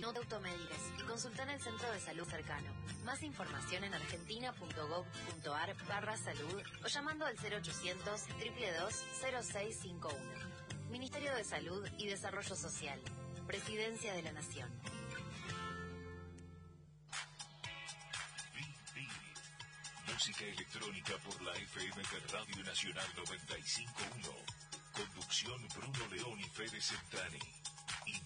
No te automediques consulta en el centro de salud cercano. Más información en argentina.gov.ar barra salud o llamando al 0800 322 0651. Ministerio de Salud y Desarrollo Social. Presidencia de la Nación. Música electrónica por la FM Radio Nacional 951. Conducción Bruno León y Fede Centani.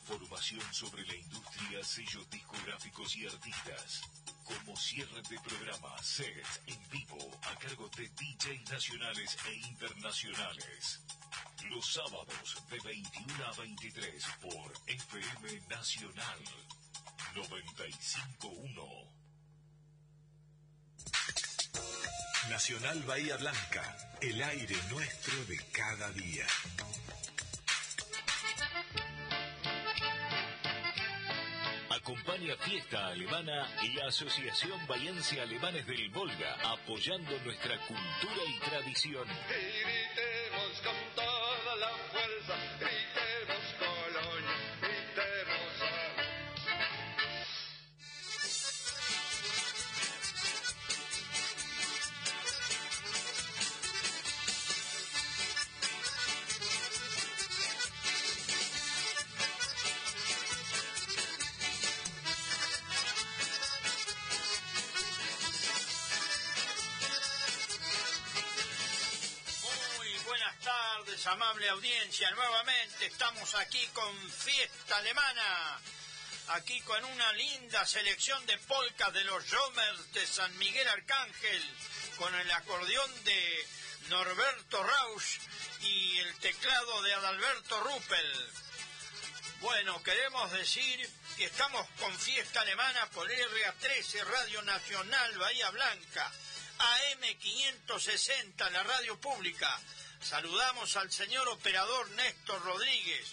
Información sobre la industria, sellos discográficos y artistas. Como cierre de programa, set en vivo a cargo de DJs nacionales e internacionales. Los sábados de 21 a 23 por FM Nacional 951. Nacional Bahía Blanca, el aire nuestro de cada día. Acompaña Fiesta Alemana y Asociación Bahiense Alemanes del Volga, apoyando nuestra cultura y tradición. Audiencia. Nuevamente estamos aquí con Fiesta Alemana. Aquí con una linda selección de polcas de los Jomers de San Miguel Arcángel, con el acordeón de Norberto Rausch y el teclado de Adalberto Ruppel. Bueno, queremos decir que estamos con Fiesta Alemana por RA13 Radio Nacional Bahía Blanca, AM560, la radio pública. Saludamos al señor operador Néstor Rodríguez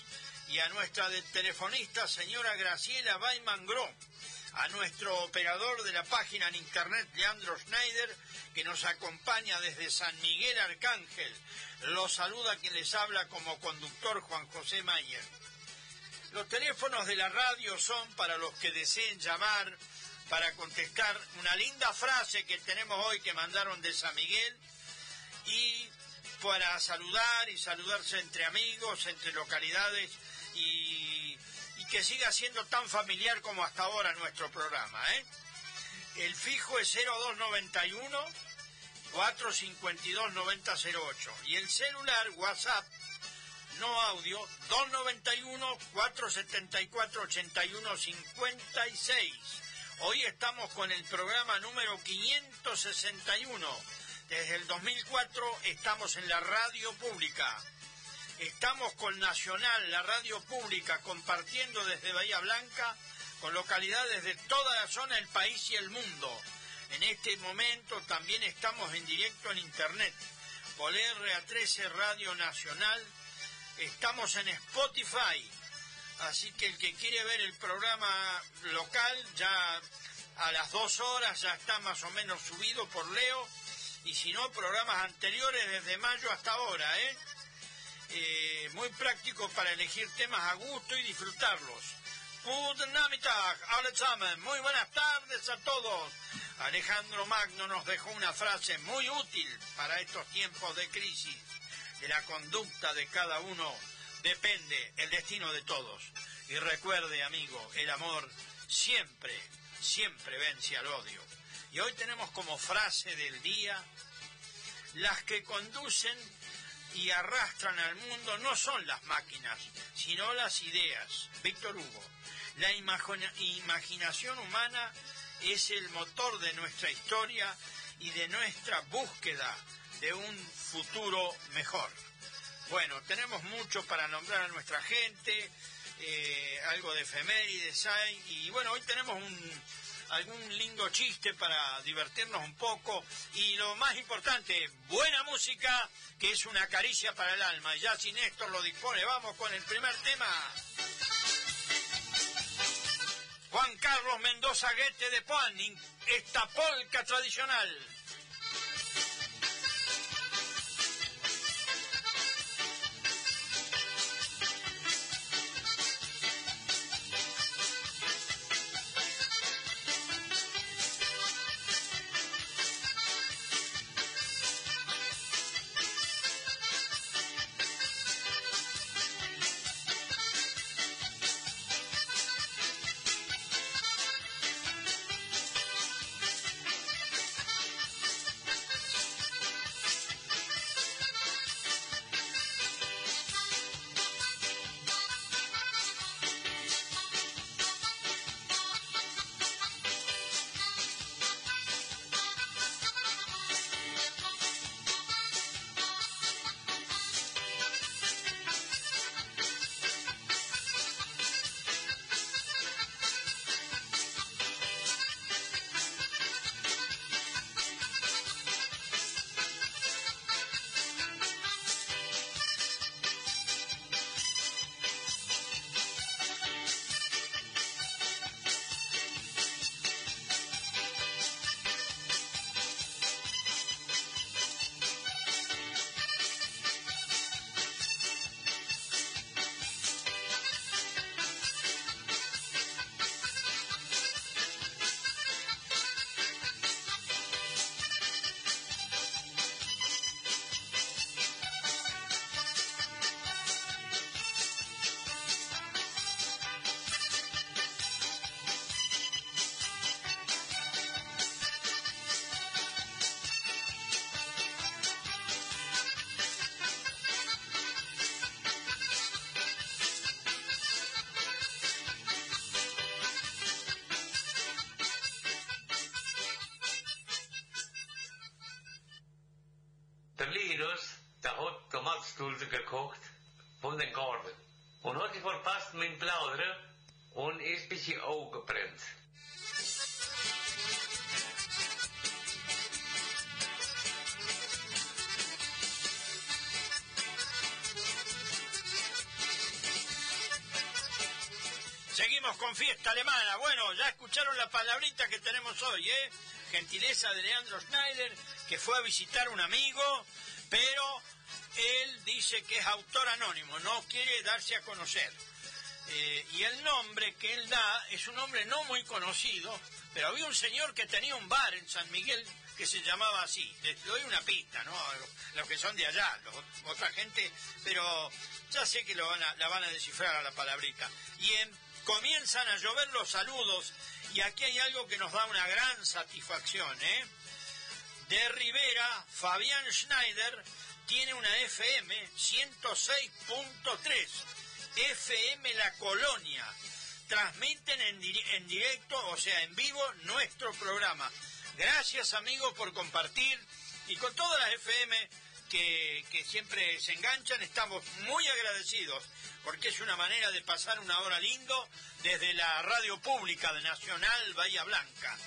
y a nuestra telefonista señora Graciela Baiman Gro, a nuestro operador de la página en internet Leandro Schneider, que nos acompaña desde San Miguel Arcángel. Los saluda quien les habla como conductor Juan José Mayer. Los teléfonos de la radio son para los que deseen llamar para contestar una linda frase que tenemos hoy que mandaron de San Miguel y para saludar y saludarse entre amigos, entre localidades y, que siga siendo tan familiar como hasta ahora nuestro programa. ¿eh? El fijo es 0291 452 9008 y el celular WhatsApp no audio 291 474 81 56. Hoy estamos con el programa número 561. Desde el 2004 estamos en la radio pública. Estamos con Nacional, la radio pública, compartiendo desde Bahía Blanca con localidades de toda la zona del país y el mundo. En este momento también estamos en directo en Internet por RA13 Radio Nacional. Estamos en Spotify. Así que el que quiere ver el programa local ya a las dos horas ya está más o menos subido por Leo. Y si no, programas anteriores desde mayo hasta ahora, ¿eh? Eh, muy práctico para elegir temas a gusto y disfrutarlos. Guten Nachmittag. Muy buenas tardes a todos. Alejandro Magno nos dejó una frase muy útil para estos tiempos de crisis. De la conducta de cada uno depende el destino de todos. Y recuerde, amigo, el amor siempre, siempre vence al odio. Y hoy tenemos como frase del día, las que conducen y arrastran al mundo no son las máquinas, sino las ideas. Víctor Hugo, la imagina- imaginación humana es el motor de nuestra historia y de nuestra búsqueda de un futuro mejor. Bueno, tenemos mucho para nombrar a nuestra gente, eh, algo de efemérides hay, y bueno, hoy tenemos un, algún lindo chiste para divertirnos un poco, y lo más importante, buena música, que es una caricia para el alma. Ya si Néstor lo dispone, vamos con el primer tema. Juan Carlos Mendoza Guete de Puan, esta polca tradicional. Gekocht van den garden. En had ik verpast mijn bladeren en is beetje ooggeprint. Seguimos con fiesta alemana. Bueno, ya escucharon la palabrita que tenemos hoy, ¿eh? Gentileza de Leandro Schneider, que fue a visitar un amigo, pero él dice que es autor anónimo, no quiere darse a conocer. Eh, y el nombre que él da es un nombre no muy conocido, pero había un señor que tenía un bar en San Miguel que se llamaba así. Les doy una pista, ¿no? Los que son de allá, otra gente, pero ya sé que lo van a, la van a descifrar a la palabrita. Y en comienzan a llover los saludos y aquí hay algo que nos da una gran satisfacción, ¿eh? De Rivera, Fabián Schneider tiene una FM 106.3, FM La Colonia. Transmiten en, en directo, o sea, en vivo, nuestro programa. Gracias amigos por compartir y con todas las FM que, que, siempre se enganchan, estamos muy agradecidos porque es una manera de pasar una hora lindo desde la radio pública de Nacional Bahía Blanca.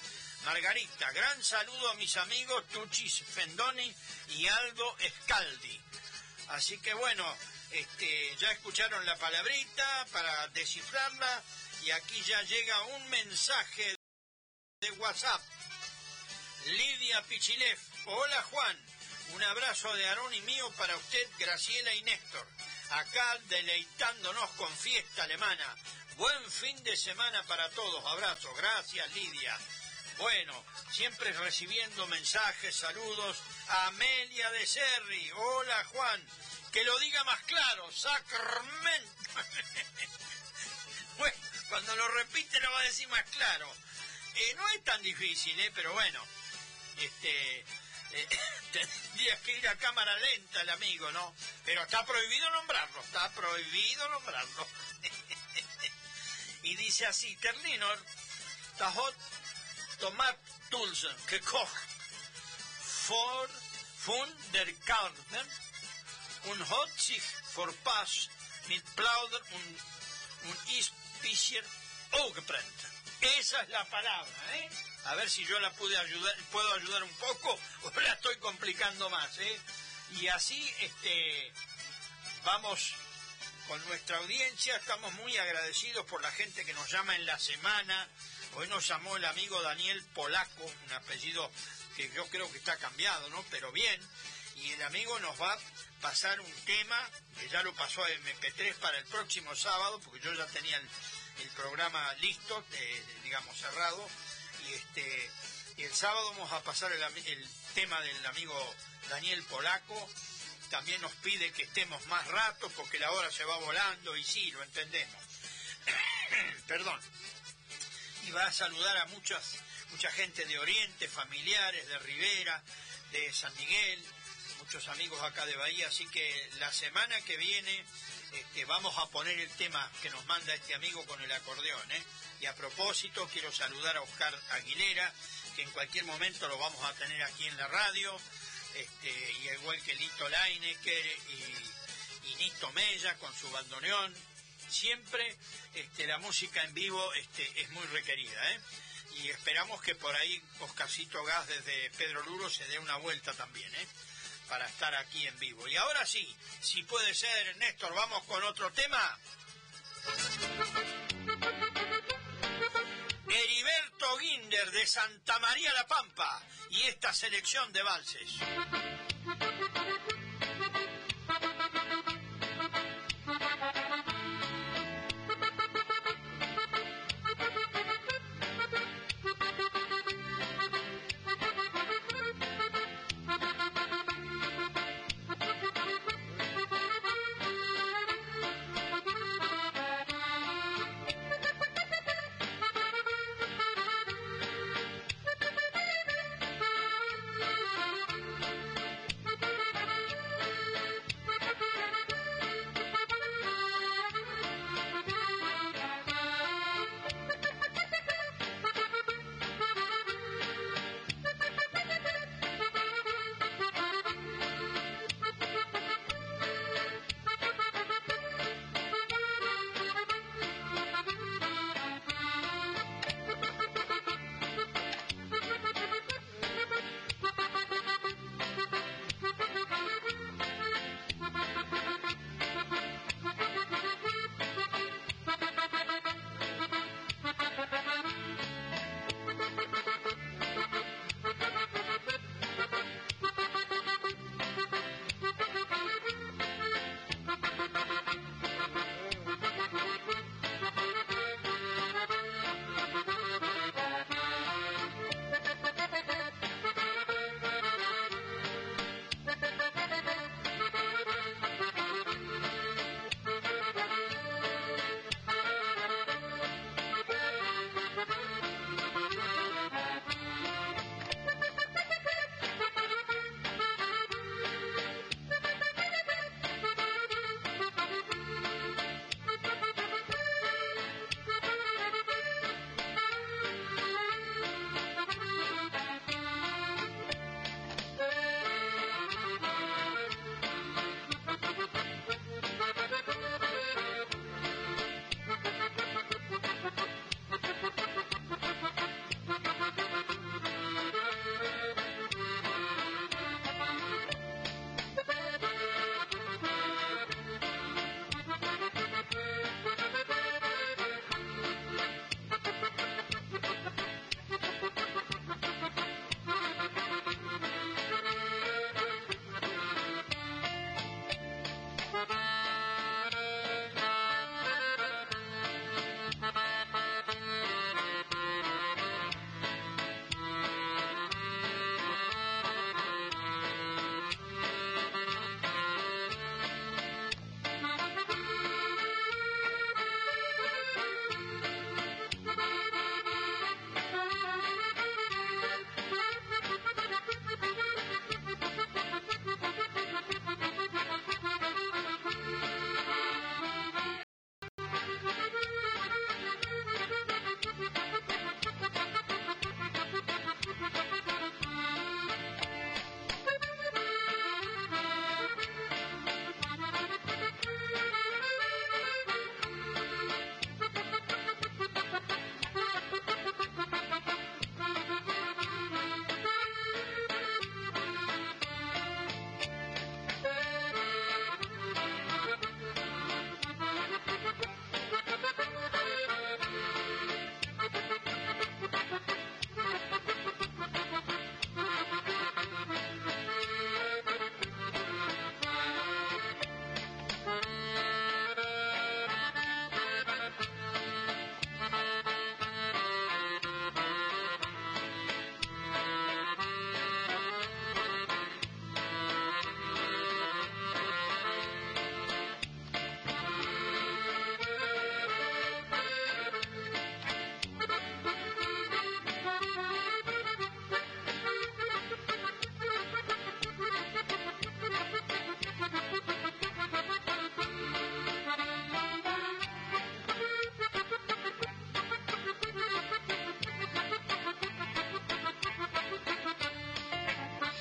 Margarita, gran saludo a mis amigos Tuchis Fendoni y Aldo Escaldi. Así que bueno, este, ya escucharon la palabrita para descifrarla y aquí ya llega un mensaje de WhatsApp. Lidia Pichilef, hola Juan, un abrazo de Aarón y mío para usted, Graciela y Néstor acá deleitándonos con fiesta alemana. Buen fin de semana para todos. Abrazo. Gracias, Lidia. Bueno, siempre recibiendo mensajes, saludos. Amelia de Serri. Hola, Juan. Que lo diga más claro. Sacramento. bueno, cuando lo repite lo va a decir más claro. Eh, no es tan difícil, ¿eh? Pero bueno. Este eh, tendrías que ir a cámara lenta el amigo, ¿no? Pero está prohibido nombrarlo, está prohibido nombrarlo. y dice así, Terlinor, Tahot Tomat Tulsen, gekocht vor von der Garten und hat sich verpasst mit Plauder und, und ist bisschen Esa es la palabra, ¿eh? a ver si yo la pude ayudar, puedo ayudar un poco o la estoy complicando más, ¿eh? Y así, este, vamos con nuestra audiencia, estamos muy agradecidos por la gente que nos llama en la semana. Hoy nos llamó el amigo Daniel Polaco, un apellido que yo creo que está cambiado, ¿no? Pero bien. Y el amigo nos va a pasar un tema, que ya lo pasó a MP3 para el próximo sábado, porque yo ya tenía el, programa listo, eh, digamos cerrado y este el sábado vamos a pasar el, tema del amigo Daniel Polaco. También nos pide que estemos más rato porque la hora se va volando y sí, lo entendemos. Perdón. Y va a saludar a muchas, mucha gente de Oriente, familiares de Rivera, de San Miguel, muchos amigos acá de Bahía. Así que la semana que viene este, vamos a poner el tema que nos manda este amigo con el acordeón. ¿eh? Y a propósito, quiero saludar a Oscar Aguilera, que en cualquier momento lo vamos a tener aquí en la radio, este, y igual que Lito Leinecker y, y Nito Mella con su bandoneón. Siempre este, la música en vivo este, es muy requerida, ¿eh? Y esperamos que por ahí Oscarcito Gas desde Pedro Luro se dé una vuelta también, ¿eh? Para estar aquí en vivo. Y ahora sí, si puede ser, Néstor, vamos con otro tema. Heriberto Guinder de Santa María La Pampa y esta selección de valses.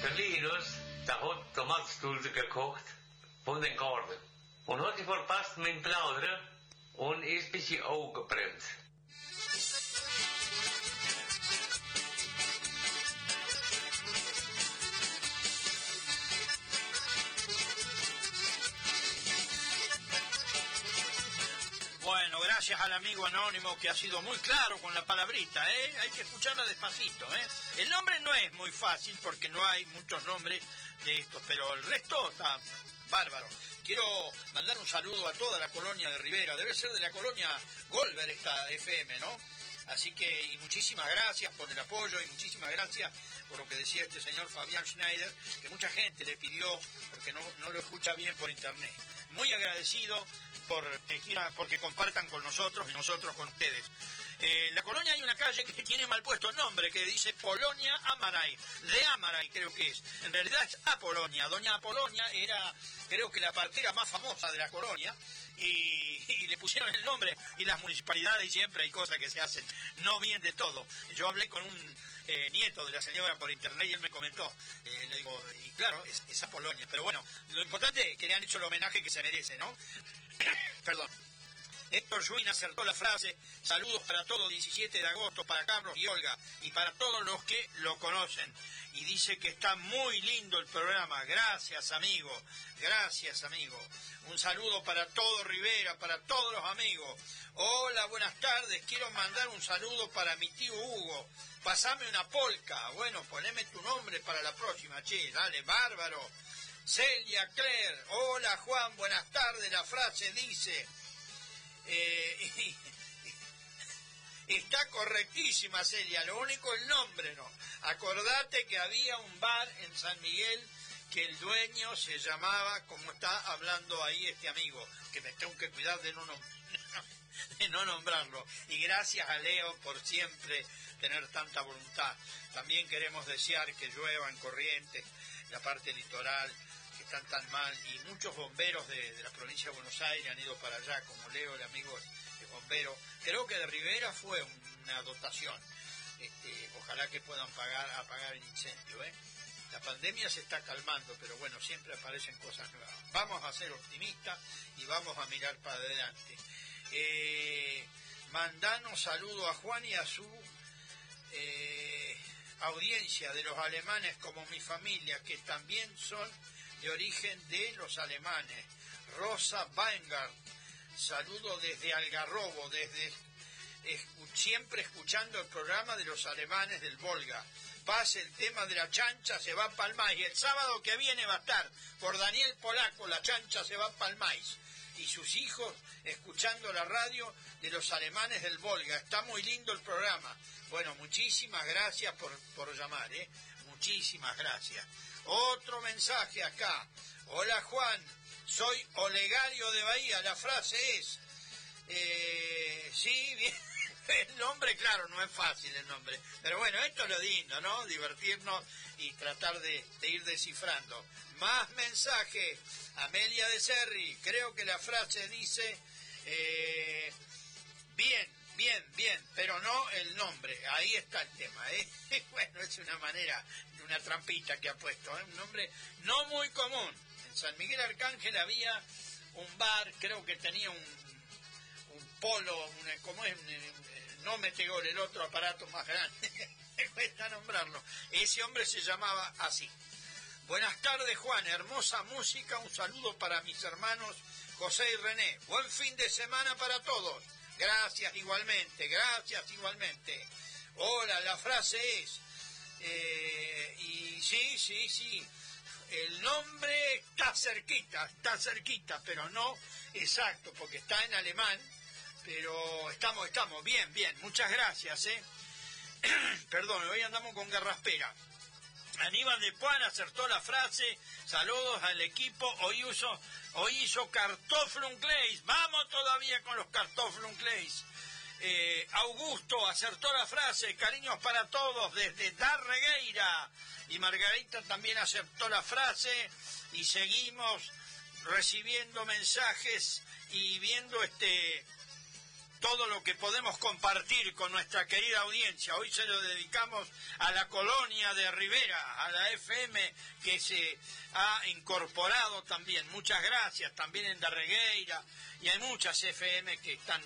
Linus, der hat Tomatstulze gekocht von den Garten. Und hat die verpasst mit dem Plaudern und ist ein bisschen Auge al amigo anónimo que ha sido muy claro con la palabrita, ¿eh? Hay que escucharla despacito, ¿eh? El nombre no es muy fácil porque no hay muchos nombres de estos, pero el resto está bárbaro. Quiero mandar un saludo a toda la colonia de Rivera, debe ser de la colonia Golver esta FM, ¿no? Así que, y muchísimas gracias por el apoyo y muchísimas gracias por lo que decía este señor Fabián Schneider, que mucha gente le pidió, porque no lo escucha bien por internet. Muy agradecido por, porque compartan con nosotros y nosotros con ustedes. Eh, en la colonia hay una calle que tiene mal puesto el nombre, que dice Polonia Amaray, de Amaray creo que es. En realidad es Apolonia. Doña Apolonia era, creo que la partera más famosa de la colonia, y, le pusieron el nombre, y las municipalidades siempre hay cosas que se hacen no bien de todo. Yo hablé con un eh, nieto de la señora por internet y él me comentó, eh, le digo, y claro, es, es Apolonia, pero bueno, lo importante es que le han hecho el homenaje que se merece, ¿no? Perdón. Héctor Schwinn acertó la frase, saludos para todo 17 de agosto, para Carlos y Olga, y para todos los que lo conocen. Y dice que está muy lindo el programa. Gracias, amigo. Gracias, amigo. Un saludo para todo Rivera, para todos los amigos. Hola, buenas tardes. Quiero mandar un saludo para mi tío Hugo. Pasame una polca. Bueno, poneme tu nombre para la próxima, che. Dale, bárbaro. Celia Claire. Hola, Juan. Buenas tardes. La frase dice... Eh, está correctísima, Celia, lo único el nombre no. Acordate que había un bar en San Miguel que el dueño se llamaba, como está hablando ahí este amigo, que me tengo que cuidar de no, de no nombrarlo. Y gracias a Leo por siempre tener tanta voluntad. También queremos desear que llueva en Corrientes, la parte litoral, están tan mal, y muchos bomberos de, la provincia de Buenos Aires han ido para allá, como Leo, el amigo de bombero. Creo que de Rivera fue una dotación. Este, ojalá que puedan pagar, apagar el incendio. ¿eh? La pandemia se está calmando, pero bueno, siempre aparecen cosas nuevas. Vamos a ser optimistas y vamos a mirar para adelante. Eh, mandanos saludo a Juan y a su eh, audiencia de los alemanes como mi familia, que también son de origen de los alemanes. Rosa Weingart, saludo desde Algarrobo, desde siempre escuchando el programa de los alemanes del Volga. Pase el tema de la chancha, se va para el el sábado que viene va a estar por Daniel Polaco, la chancha se va para el maíz. Y sus hijos escuchando la radio de los alemanes del Volga. Está muy lindo el programa. Bueno, muchísimas gracias por, por llamar, ¿eh? Muchísimas gracias. Otro mensaje acá. Hola Juan, soy Olegario de Bahía. La frase es, eh, sí, bien. El nombre, claro, no es fácil el nombre. Pero bueno, esto es lo lindo, ¿no? Divertirnos y tratar de, ir descifrando. Más mensajes. Amelia de Serri, creo que la frase dice, eh, bien, bien, bien, pero no el nombre. Ahí está el tema, ¿eh? Bueno, es una manera, una trampita que ha puesto, ¿eh? Un nombre no muy común. En San Miguel Arcángel había un bar, creo que tenía un, un polo, una, ¿cómo es? Eh, no metegol, el otro aparato más grande. Cuesta nombrarlo. Ese hombre se llamaba así. Buenas tardes, Juan. Hermosa música. Un saludo para mis hermanos José y René. Buen fin de semana para todos. Gracias igualmente. Gracias igualmente. Hola, la frase es. eh, y sí, sí, sí. El nombre está cerquita, está cerquita, pero no exacto, porque está en alemán. Pero estamos, estamos, bien, bien. Muchas gracias, ¿eh? Perdón, hoy andamos con garraspera. Aníbal de Puan acertó la frase, saludos al equipo, hoy, uso, hoy hizo Kartoffelunkleis, vamos todavía con los Kartoffelunkleis. Eh, Augusto acertó la frase, cariños para todos desde Darregueira. Y Margarita también aceptó la frase y seguimos recibiendo mensajes y viendo este todo lo que podemos compartir con nuestra querida audiencia. Hoy se lo dedicamos a la colonia de Rivera, a la FM que se ha incorporado también. Muchas gracias, también en Darregueira y hay muchas FM que están,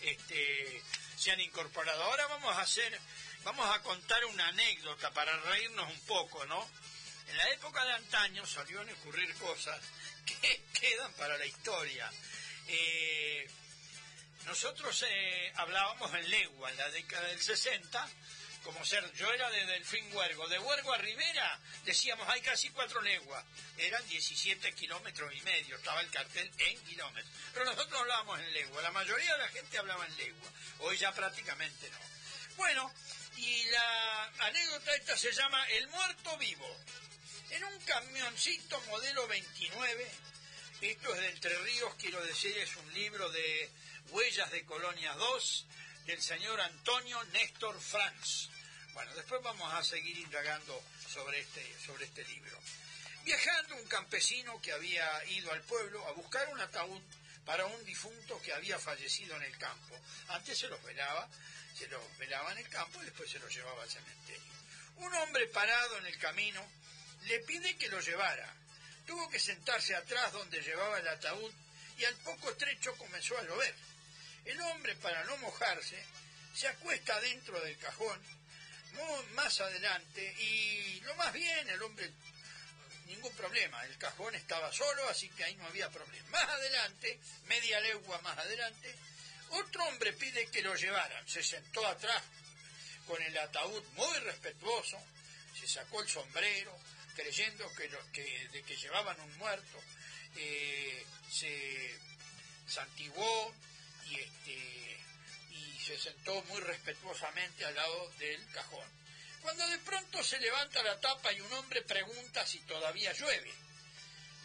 este, se han incorporado. Ahora vamos a hacer, vamos a contar una anécdota para reírnos un poco, ¿no? En la época de antaño solían ocurrir cosas que quedan para la historia. Eh, nosotros eh, hablábamos en legua en la década del 60, como ser, yo era de Delfín Huergo, de Huergo a Rivera decíamos hay casi cuatro leguas, eran 17 kilómetros y medio, estaba el cartel en kilómetros, pero nosotros hablábamos en legua, la mayoría de la gente hablaba en legua, hoy ya prácticamente no. Bueno, y la anécdota esta se llama El muerto vivo. En un camioncito modelo 29, esto es de Entre Ríos, quiero decir, es un libro de Huellas de Colonia 2 del señor Antonio Néstor Franz. Bueno, después vamos a seguir indagando sobre este, sobre este libro. Viajando un campesino que había ido al pueblo a buscar un ataúd para un difunto que había fallecido en el campo. Antes se los velaba, se los velaba en el campo y después se los llevaba al cementerio. Un hombre parado en el camino le pide que lo llevara. Tuvo que sentarse atrás donde llevaba el ataúd y al poco trecho comenzó a llover. El hombre, para no mojarse, se acuesta dentro del cajón, más adelante, y lo más bien, el hombre, ningún problema, el cajón estaba solo, así que ahí no había problema. Más adelante, media legua más adelante, otro hombre pide que lo llevaran, se sentó atrás con el ataúd muy respetuoso, se sacó el sombrero, creyendo que, de que llevaban un muerto, eh, se santiguó, y, este, y se sentó muy respetuosamente al lado del cajón. Cuando de pronto se levanta la tapa y un hombre pregunta si todavía llueve.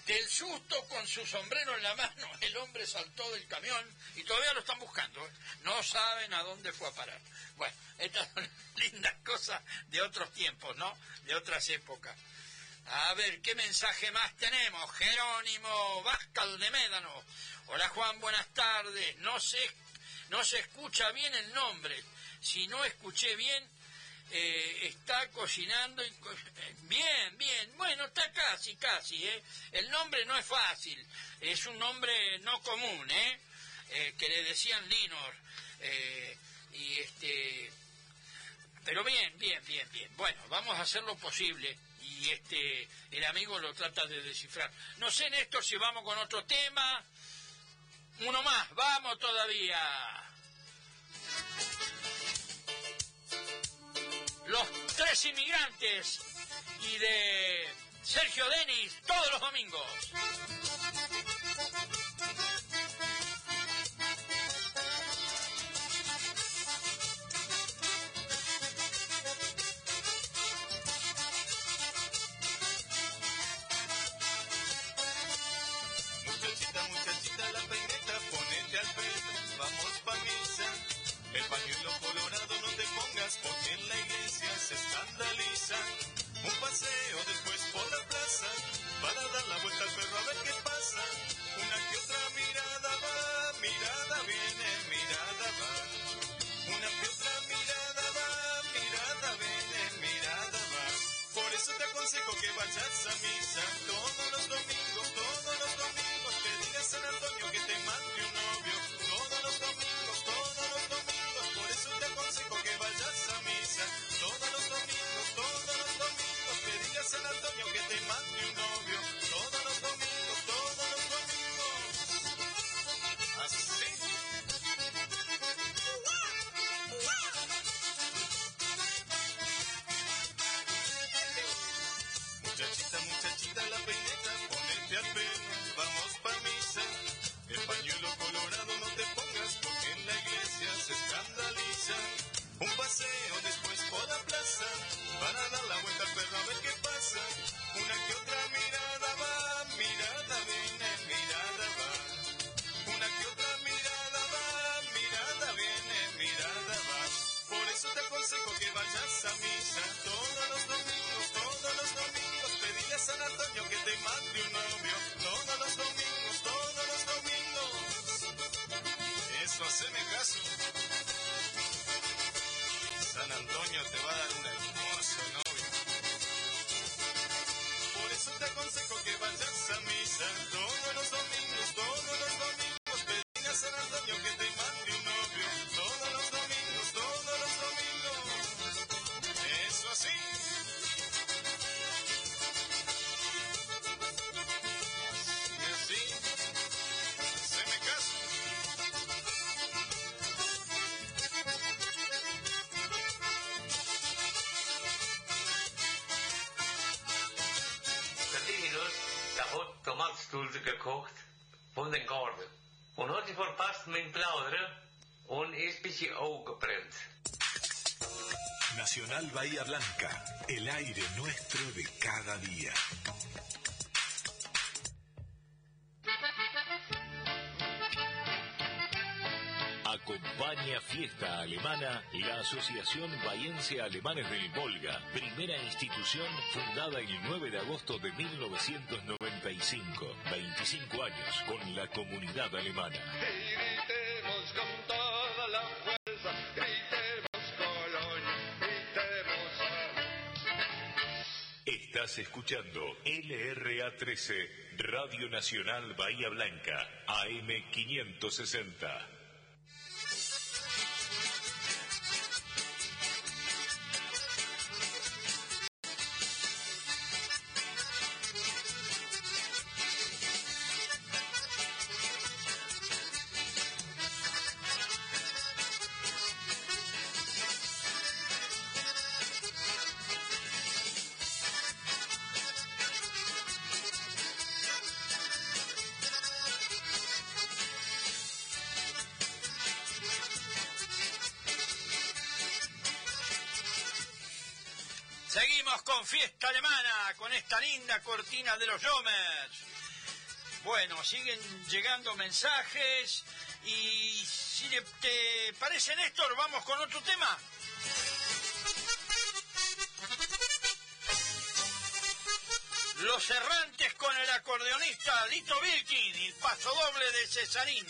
Del susto con su sombrero en la mano, el hombre saltó del camión y todavía lo están buscando. ¿eh? No saben a dónde fue a parar. Bueno, estas son lindas cosas de otros tiempos, ¿no? De otras épocas. A ver, ¿qué mensaje más tenemos? Jerónimo Vázquez de Médano. Hola Juan, buenas tardes. No se, no se escucha bien el nombre. Si no escuché bien, eh, está cocinando. Y bien, bien. Bueno, está casi, casi. ¿eh? El nombre no es fácil. Es un nombre no común, ¿eh? eh que le decían Linor. Eh, y este. Pero bien, bien, bien, bien. Bueno, vamos a hacer lo posible y este el amigo lo trata de descifrar. No sé, Néstor, si vamos con otro tema. Uno más, vamos todavía. Los tres inmigrantes y de Sergio Denis todos los domingos. Se escandaliza. Un paseo después por la plaza para dar la vuelta al perro a ver qué pasa. Una que otra mirada va, mirada viene, mirada va. Una que otra mirada va, mirada viene, mirada va. Por eso te aconsejo que vayas a misa todos los domingos, todos los domingos. Que digas San Antonio que te mande un novio todos los domingos, eso te aconsejo que todos los domingos, todos los domingos, que digas San Antonio que te mande un novio, todos los domingos, escandaliza. Un paseo después por la plaza para dar la San Antonio te va a dar un Gekocht. Nacional Bahía Blanca, el aire nuestro de cada día. Fiesta Alemana la Asociación Bahiense Alemanes del Volga, primera institución fundada el 9 de agosto de 1995. 25 años con la comunidad alemana. Gritemos con toda la fuerza, gritemos Colonia, gritemos Estás escuchando LRA 13, Radio Nacional Bahía Blanca, AM 560. De los Jomers. Bueno, siguen llegando mensajes y si te parece Néstor, vamos con otro tema. Los errantes con el acordeonista Lito Vilkin y el paso doble de Cesarín.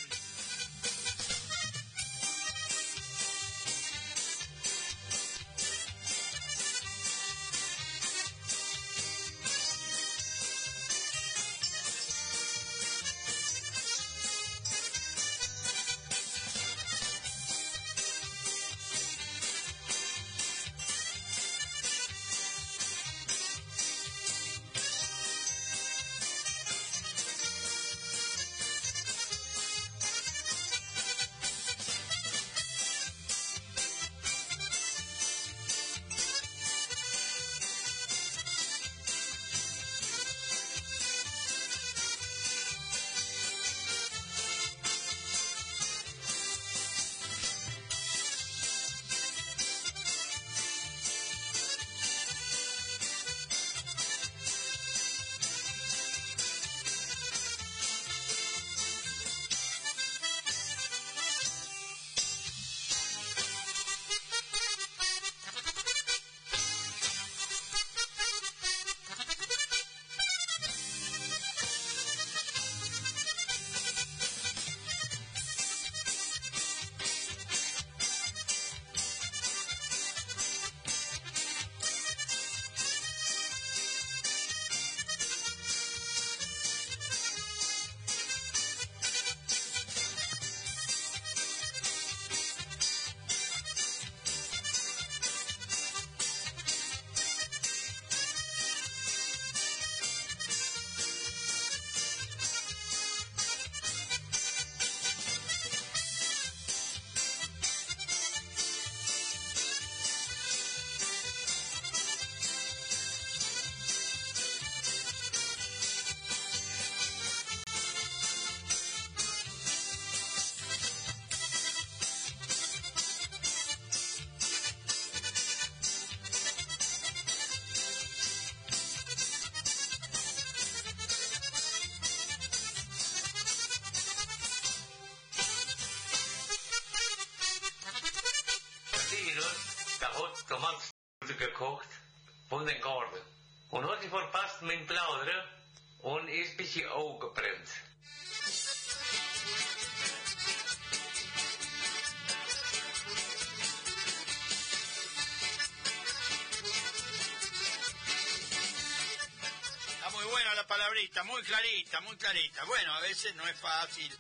Muy clarita, muy clarita. Bueno, a veces no es fácil.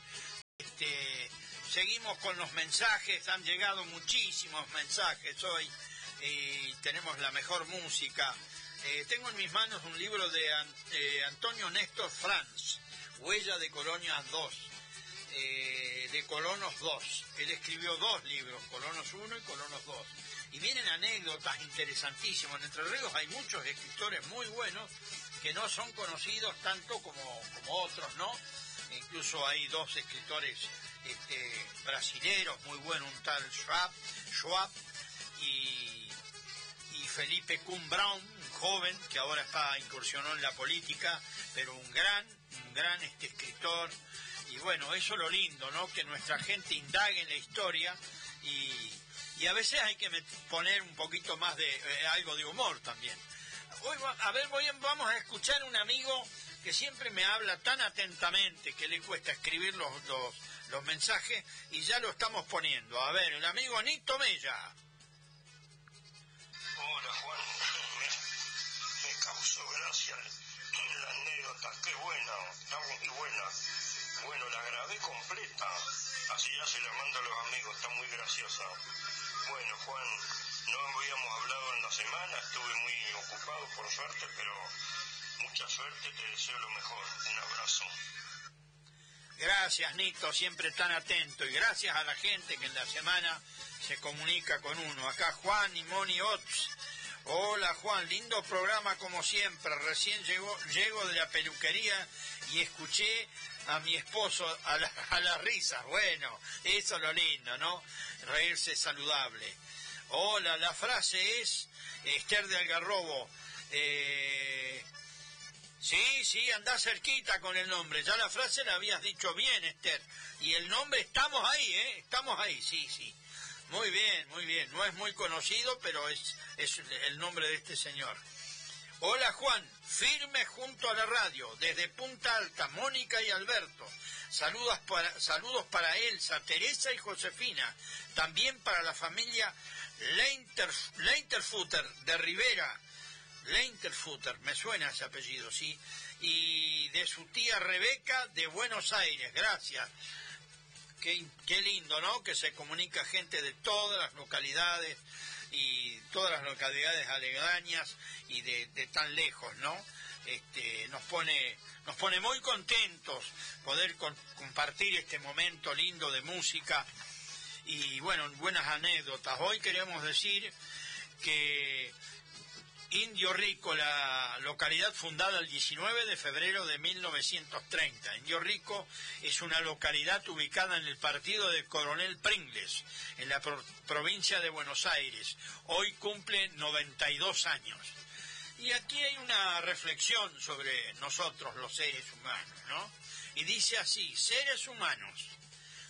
Este, seguimos con los mensajes, han llegado muchísimos mensajes hoy y tenemos la mejor música. Eh, tengo en mis manos un libro de An- Antonio Néstor Franz, Huella de Colonias 2, eh, de Colonos 2. Él escribió dos libros, Colonos 1 y Colonos 2. Y vienen anécdotas interesantísimas. En Entre Ríos hay muchos escritores muy buenos que no son conocidos tanto como, otros, ¿no? Incluso hay dos escritores este, muy buenos, un tal Schwab, y, Felipe Kuhn Brown, un joven que ahora está incursionó en la política, pero un gran, un gran este, escritor. Y bueno, eso es lo lindo, ¿no? Que nuestra gente indague en la historia y, y a veces hay que poner un poquito más de eh, algo de humor también. Hoy, va- a ver, voy vamos a escuchar un amigo que siempre me habla tan atentamente que le cuesta escribir los, los, los mensajes y ya lo estamos poniendo. A ver, el amigo Nito Mella. Hola Juan, me, me causó gracia la anécdota, qué buena, está muy buena. Bueno, la grabé completa, así ya se la mando a los amigos, está muy graciosa. Bueno Juan, no habíamos hablado en la semana, estuve muy ocupado por suerte, pero mucha suerte, te deseo lo mejor. Un abrazo. Gracias, Nito, siempre tan atento. Y gracias a la gente que en la semana se comunica con uno. Acá Juan y Moni Ots. Hola Juan, lindo programa como siempre. Recién llegó, llego de la peluquería y escuché a mi esposo a, la- a las risas. Bueno, eso es lo lindo, ¿no? Reírse saludable. Hola, la frase es Esther de Algarrobo. Eh, Sí, sí, anda cerquita con el nombre. Ya la frase la habías dicho bien, Esther. Y el nombre, estamos ahí, ¿eh? Estamos ahí, sí, sí. Muy bien, muy bien. No es muy conocido, pero es, es el nombre de este señor. Hola Juan, firme junto a la radio, desde Punta Alta, Mónica y Alberto. Saludos para, saludos para Elsa, Teresa y Josefina. También para la familia Leinter, Leinterfutter de Rivera. Leinterfutter, me suena ese apellido, sí. Y de su tía Rebeca de Buenos Aires, gracias. Qué, qué lindo, ¿no? Que se comunica gente de todas las localidades y todas las localidades aledañas y de, de tan lejos, ¿no? Este, nos pone nos pone muy contentos poder con- compartir este momento lindo de música y bueno, buenas anécdotas. Hoy queremos decir que Indio Rico, la localidad fundada el 19 de febrero de 1930. Indio Rico es una localidad ubicada en el partido de Coronel Pringles, en la pro- provincia de Buenos Aires. Hoy cumple 92 años. Y aquí hay una reflexión sobre nosotros los seres humanos, ¿no? Y dice así, seres humanos,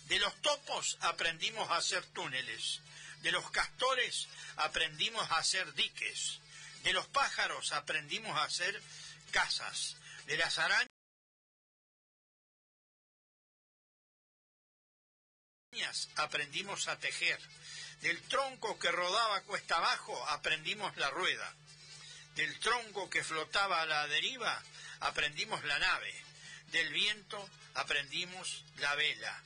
de los topos aprendimos a hacer túneles, de los castores aprendimos a hacer diques, de los pájaros aprendimos a hacer casas, de las arañas aprendimos a tejer, del tronco que rodaba cuesta abajo aprendimos la rueda, del tronco que flotaba a la deriva aprendimos la nave, del viento aprendimos la vela.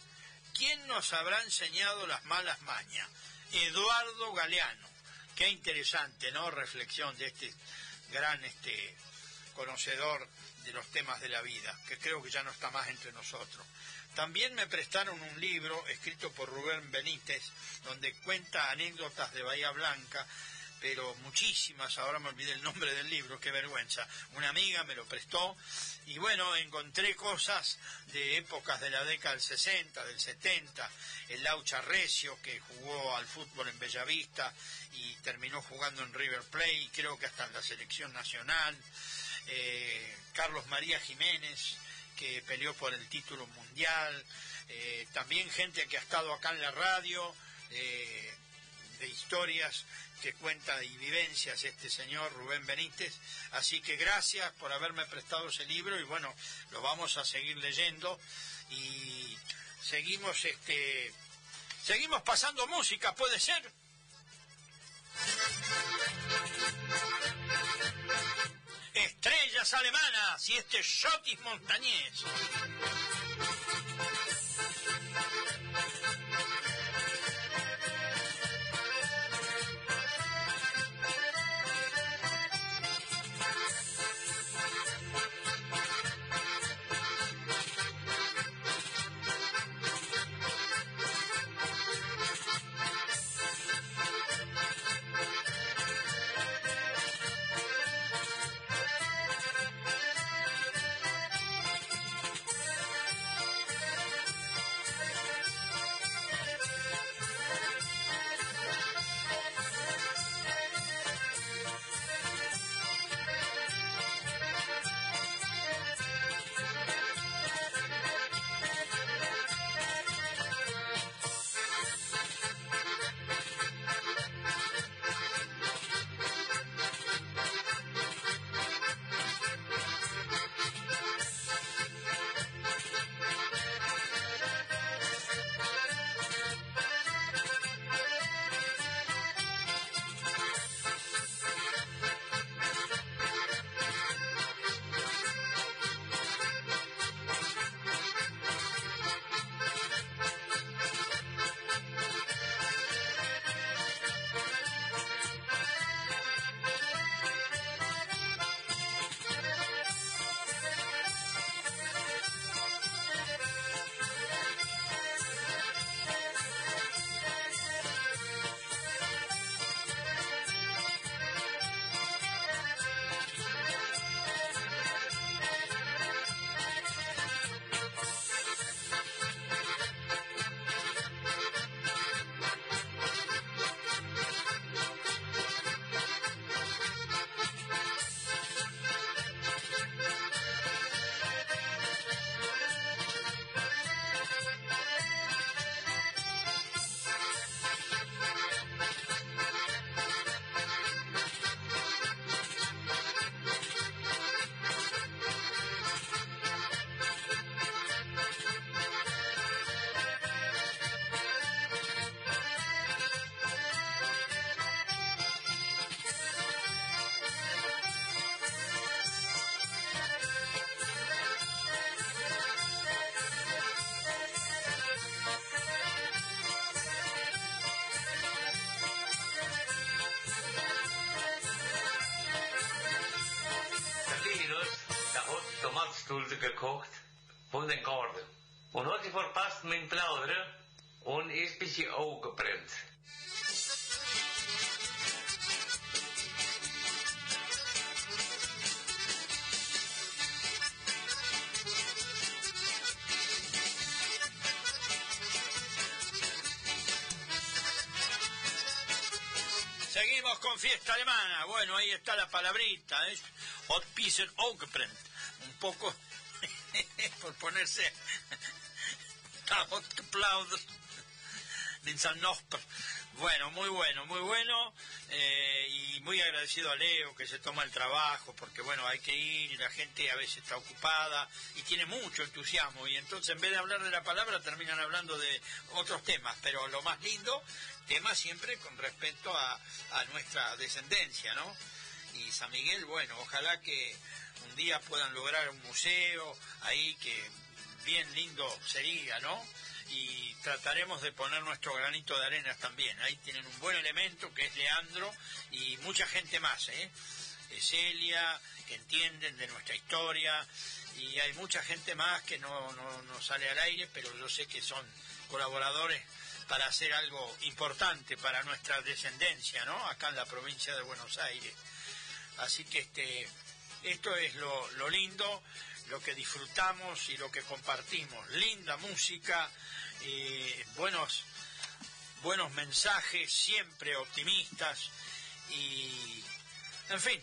¿Quién nos habrá enseñado las malas mañas? Eduardo Galeano. Qué interesante, ¿no? Reflexión de este gran este conocedor de los temas de la vida, que creo que ya no está más entre nosotros. También me prestaron un libro escrito por Rubén Benítez, donde cuenta anécdotas de Bahía Blanca, pero muchísimas, ahora me olvidé el nombre del libro, qué vergüenza. Una amiga me lo prestó y bueno, encontré cosas de épocas de la década del 60, del 70, el Laucha Recio, que jugó al fútbol en Bellavista y terminó jugando en River Plate, creo que hasta en la selección nacional, eh, Carlos María Jiménez, que peleó por el título mundial, eh, también gente que ha estado acá en la radio, eh, de historias que cuenta y vivencias este señor Rubén Benítez. Así que gracias por haberme prestado ese libro y bueno, lo vamos a seguir leyendo y seguimos este seguimos pasando música, puede ser. Estrellas alemanas y este shotis montañés. Gekocht von den hat sie verpasst mit dem Plaudern und ist bis die Augen gebrannt. Seguimos con fiesta alemana. Bueno, ahí está la palabrita. ¿eh? Hot Pisen Oakbrand. Un poco por ponerse Sannosper. Bueno, muy bueno, muy bueno. eh, y muy agradecido a Leo que se toma el trabajo, porque bueno, hay que ir y la gente a veces está ocupada y tiene mucho entusiasmo. Y entonces en vez de hablar de la palabra terminan hablando de otros temas. Pero lo más lindo, tema siempre con respecto a, a nuestra descendencia, ¿no? Y San Miguel, bueno, ojalá que un día puedan lograr un museo ahí que bien lindo sería, ¿no? Y trataremos de poner nuestro granito de arena también. Ahí tienen un buen elemento que es Leandro y mucha gente más. Eh, Celia, que entienden de nuestra historia y hay mucha gente más que no, no, no sale al aire, pero yo sé que son colaboradores para hacer algo importante para nuestra descendencia, ¿no? Acá en la provincia de Buenos Aires. Así que este, esto es lo, lo lindo, lo que disfrutamos y lo que compartimos. Linda música, eh, buenos, buenos mensajes, siempre optimistas y, en fin,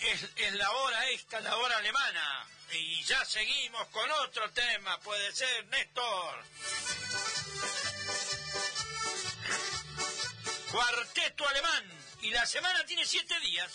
es, es la hora esta, la hora alemana. Y ya seguimos con otro tema, puede ser, Néstor. Cuarteto alemán. Y la semana tiene siete días.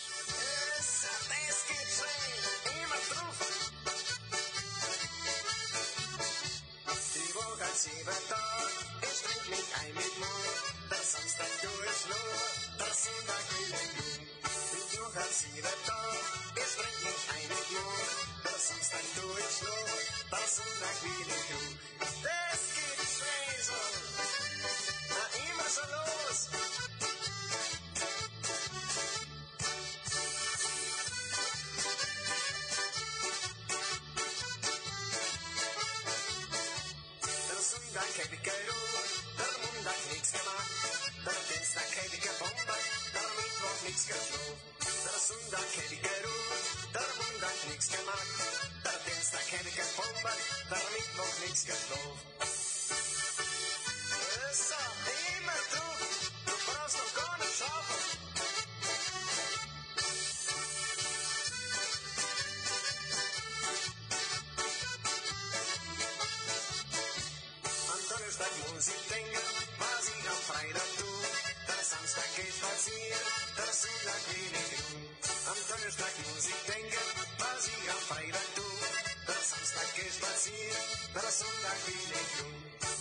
Nichts gemacht. Der Dienstag hätte ich gebombert, der Mittwoch nichts geflogen. Geht spazieren, der Sonntag will ich.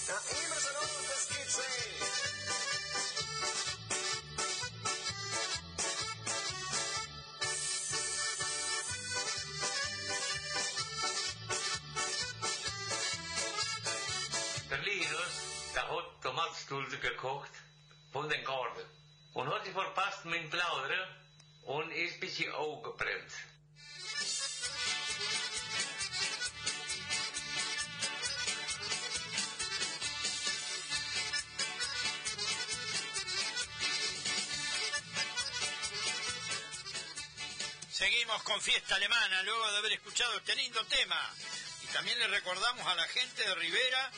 Na, immer so los, das geht schnell. Der Linus, der hat Tomatstulze gekocht von den Garten. Und hat sie verpasst mit Plaudern und ist bis die Augen Seguimos con fiesta alemana luego de haber escuchado este lindo tema. Y también le recordamos a la gente de Rivera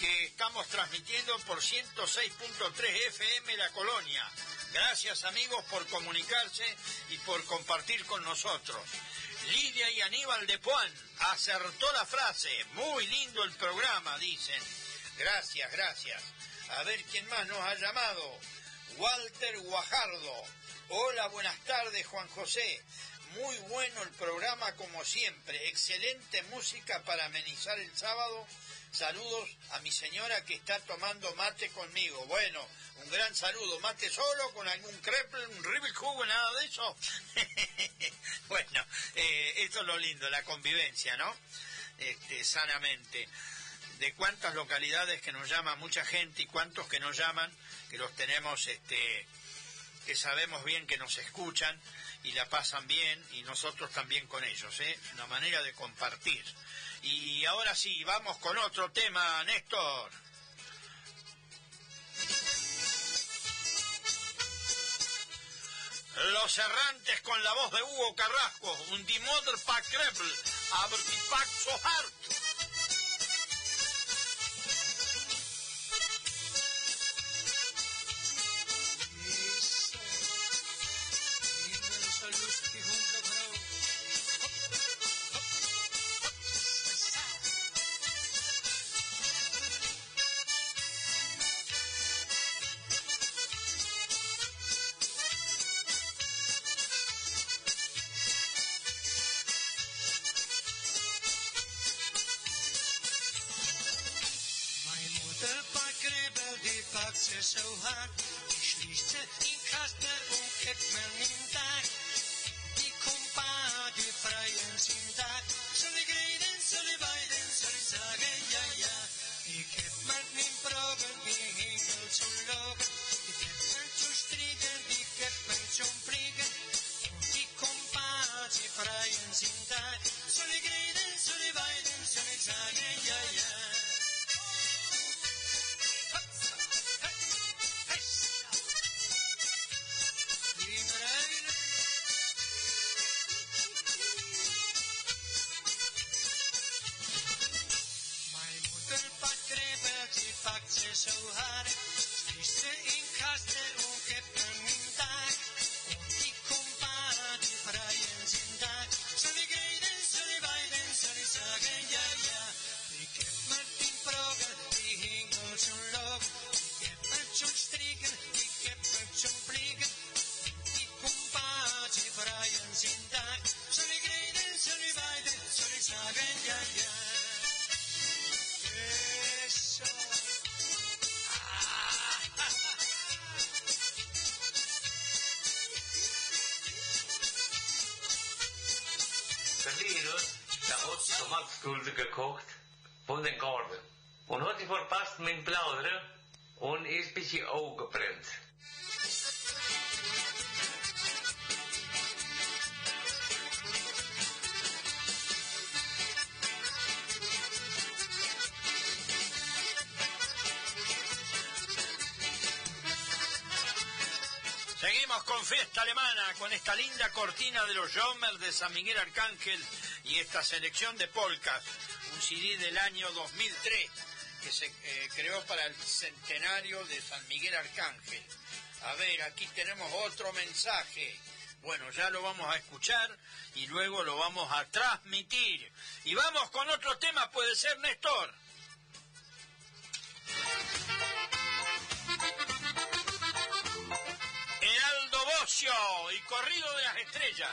que estamos transmitiendo por 106.3 FM La Colonia. Gracias amigos por comunicarse y por compartir con nosotros. Lidia y Aníbal de Puan acertó la frase. Muy lindo el programa, dicen. Gracias, gracias. A ver quién más nos ha llamado. Walter Guajardo. Hola, buenas tardes, Juan José. Muy bueno el programa como siempre. Excelente música para amenizar el sábado. Saludos a mi señora que está tomando mate conmigo. Bueno, un gran saludo. ¿Mate solo? ¿Con algún crepe, un jugo, nada de eso? bueno, eh, esto es lo lindo, la convivencia, ¿no? Este, sanamente. De cuántas localidades que nos llama mucha gente y cuántos que nos llaman, que los tenemos, este, que sabemos bien que nos escuchan y la pasan bien y nosotros también con ellos, ¿eh? Una manera de compartir. Y ahora sí, vamos con otro tema, Néstor. Los errantes con la voz de Hugo Carrasco, un Die Mutter Pack Krepel, aber die Alemana, con esta linda cortina de los Jommers de San Miguel Arcángel y esta selección de polcas, un CD del año 2003 que se eh, creó para el centenario de San Miguel Arcángel. A ver, aquí tenemos otro mensaje. Bueno, ya lo vamos a escuchar y luego lo vamos a transmitir. Y vamos con otro tema, puede ser Néstor. Y Corrido de las Estrellas.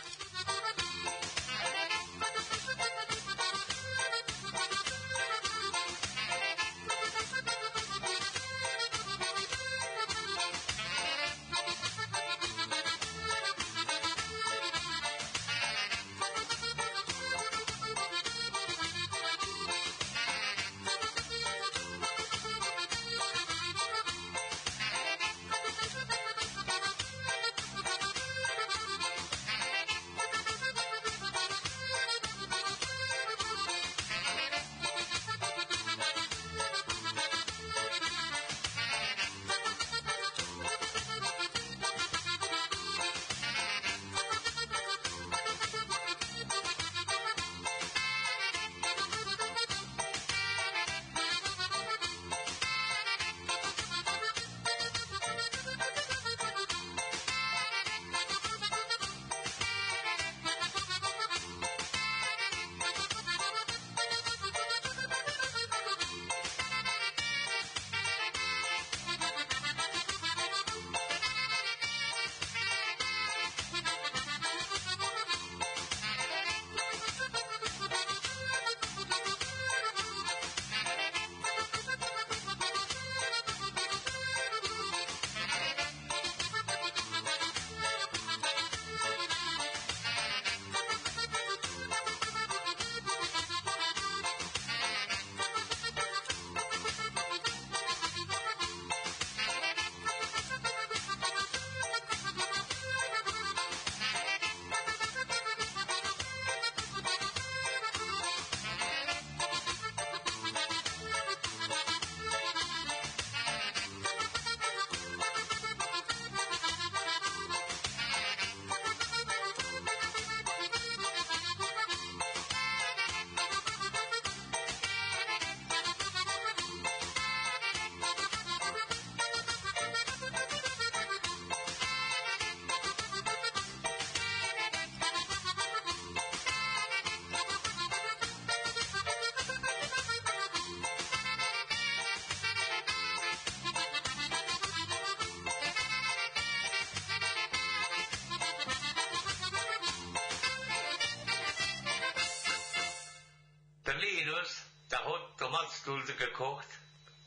Tomatstulde gekocht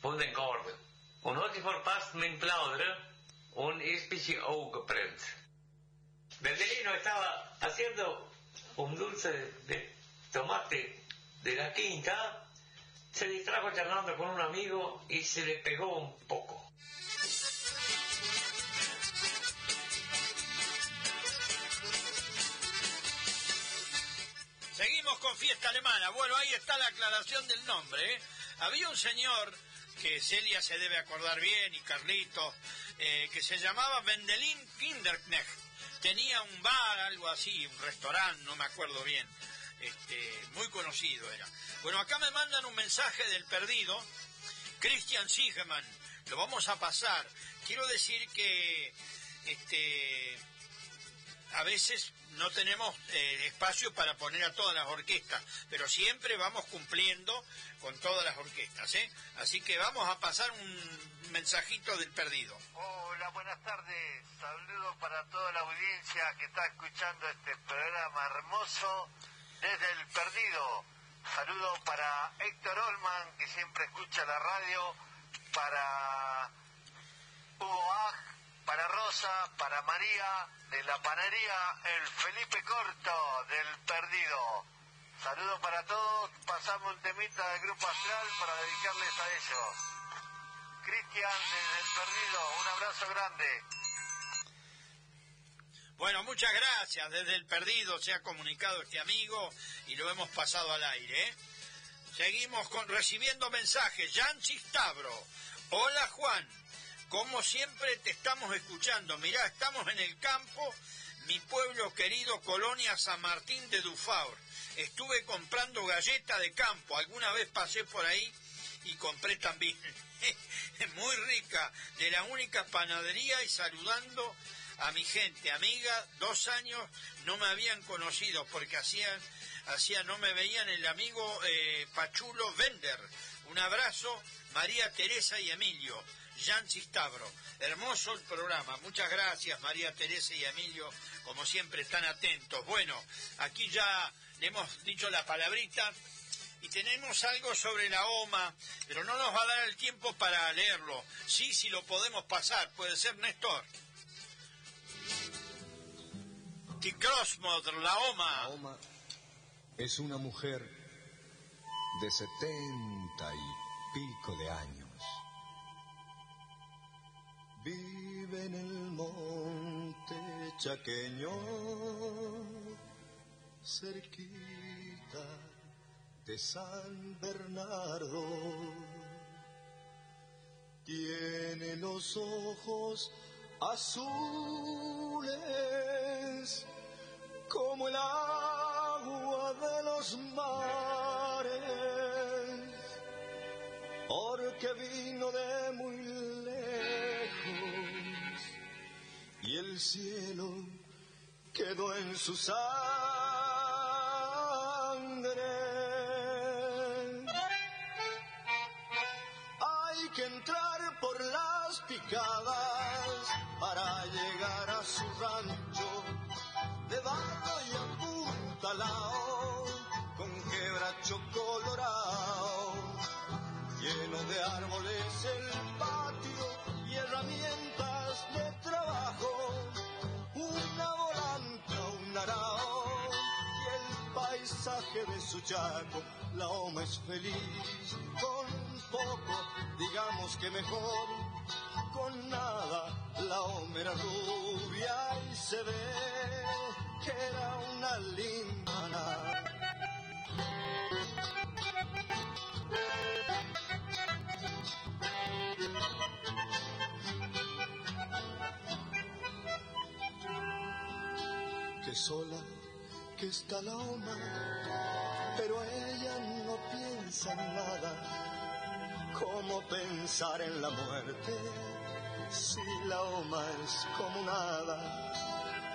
von den Garten. Und hat die verpasst mit Plaudern und ist ein bisschen. Der Linus estaba haciendo un dulce de tomate de la quinta, se distrajo charlando con un amigo y se le pegó un Bueno, ahí está la aclaración del nombre. ¿eh? Había un señor que Celia se debe acordar bien y Carlito, eh, que se llamaba Vendelin Kinderknecht. Tenía un bar, algo así, un restaurante, no me acuerdo bien. Este, muy conocido era. Bueno, acá me mandan un mensaje del perdido, Christian Sigeman. Lo vamos a pasar. Quiero decir que este, a veces no tenemos eh, espacio para poner a todas las orquestas, pero siempre vamos cumpliendo con todas las orquestas, ¿eh? Así que vamos a pasar un mensajito del perdido. Hola, buenas tardes. Saludos para toda la audiencia que está escuchando este programa hermoso desde el Perdido. Saludos para Héctor Olman, que siempre escucha la radio, para Hugo Aj, para Rosa, para María, de la panadería El Felipe Corto, del Perdido. Saludos para todos, pasamos un temita del Grupo Astral para dedicarles a ellos. Cristian, desde El Perdido, un abrazo grande. Bueno, muchas gracias. Desde el perdido se ha comunicado este amigo y lo hemos pasado al aire. ¿eh? Seguimos con, recibiendo mensajes. Jan Cistabro. Hola Juan. Como siempre te estamos escuchando. Mirá, estamos en el campo, mi pueblo querido, Colonia San Martín de Dufaur. Estuve comprando galleta de campo. Alguna vez pasé por ahí y compré también. Muy rica, de la única panadería y saludando a mi gente, amiga, dos años no me habían conocido porque hacían, hacía, no me veían el amigo eh, Pachulo Vender. Un abrazo, María Teresa y Emilio, Yancy Stavro. Hermoso el programa. Muchas gracias, María Teresa y Emilio, como siempre, están atentos. Bueno, aquí ya le hemos dicho la palabrita y tenemos algo sobre la OMA, pero no nos va a dar el tiempo para leerlo. Sí, sí lo podemos pasar, puede ser Néstor. Ticrosmod, la OMA. La OMA es una mujer de 70 chaqueño, cerquita de San Bernardo. Tiene los ojos azules como el agua de los mares, porque vino de muy y el cielo quedó en su sangre. Chaco, la oma es feliz, con poco, digamos que mejor, con nada, la oma era rubia y se ve que era una linda. Que sola que está la oma, pero ella no piensa en nada. ¿Cómo pensar en la muerte si la oma es como nada?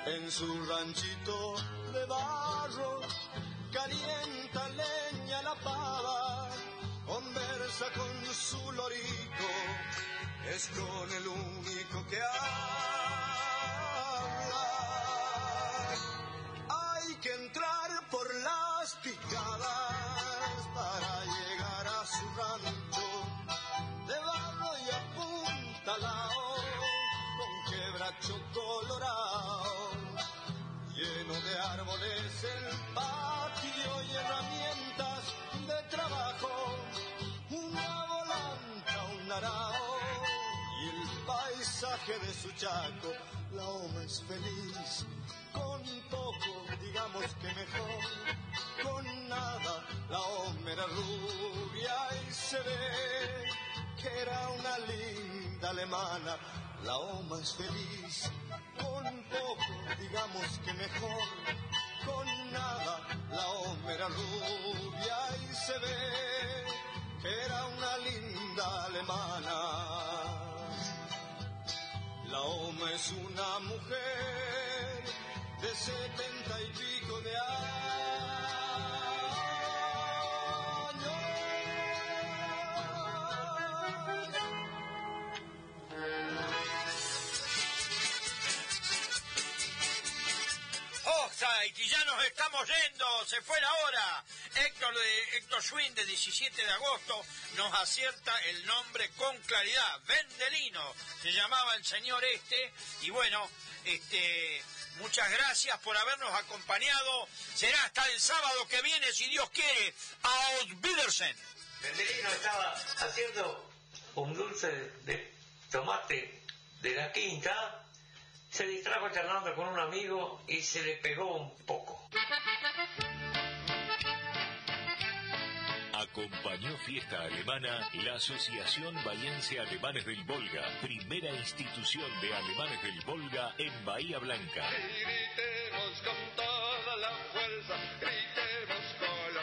En su ranchito de barro calienta leña la pava, conversa con su lorito, es con el único que habla. La oma es feliz, con poco, digamos que mejor, con nada, la oma rubia y se ve que era una linda alemana, la oma es feliz, con poco, digamos que mejor, con nada, la oma rubia y se ve que era una linda alemana. La OMA es una mujer de setenta y pico de años. Offside, y ya nos estamos yendo, se fue la hora. Héctor de Héctor Swing de 17 de agosto nos acierta el nombre con claridad. Vendelino se llamaba el señor este y bueno, este muchas gracias por habernos acompañado. Será hasta el sábado que viene si Dios quiere. A Wiedersehen. Vendelino estaba haciendo un dulce de tomate de la quinta, se distrajo charlando con un amigo y se le pegó un poco. Acompañó Fiesta Alemana la Asociación Bahiense Alemanes del Volga, primera institución de alemanes del Volga en Bahía Blanca. Gritemos con toda la fuerza, gritemos Colonia,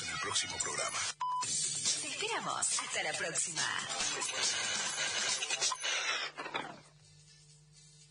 en el próximo programa. Te esperamos. Hasta la próxima.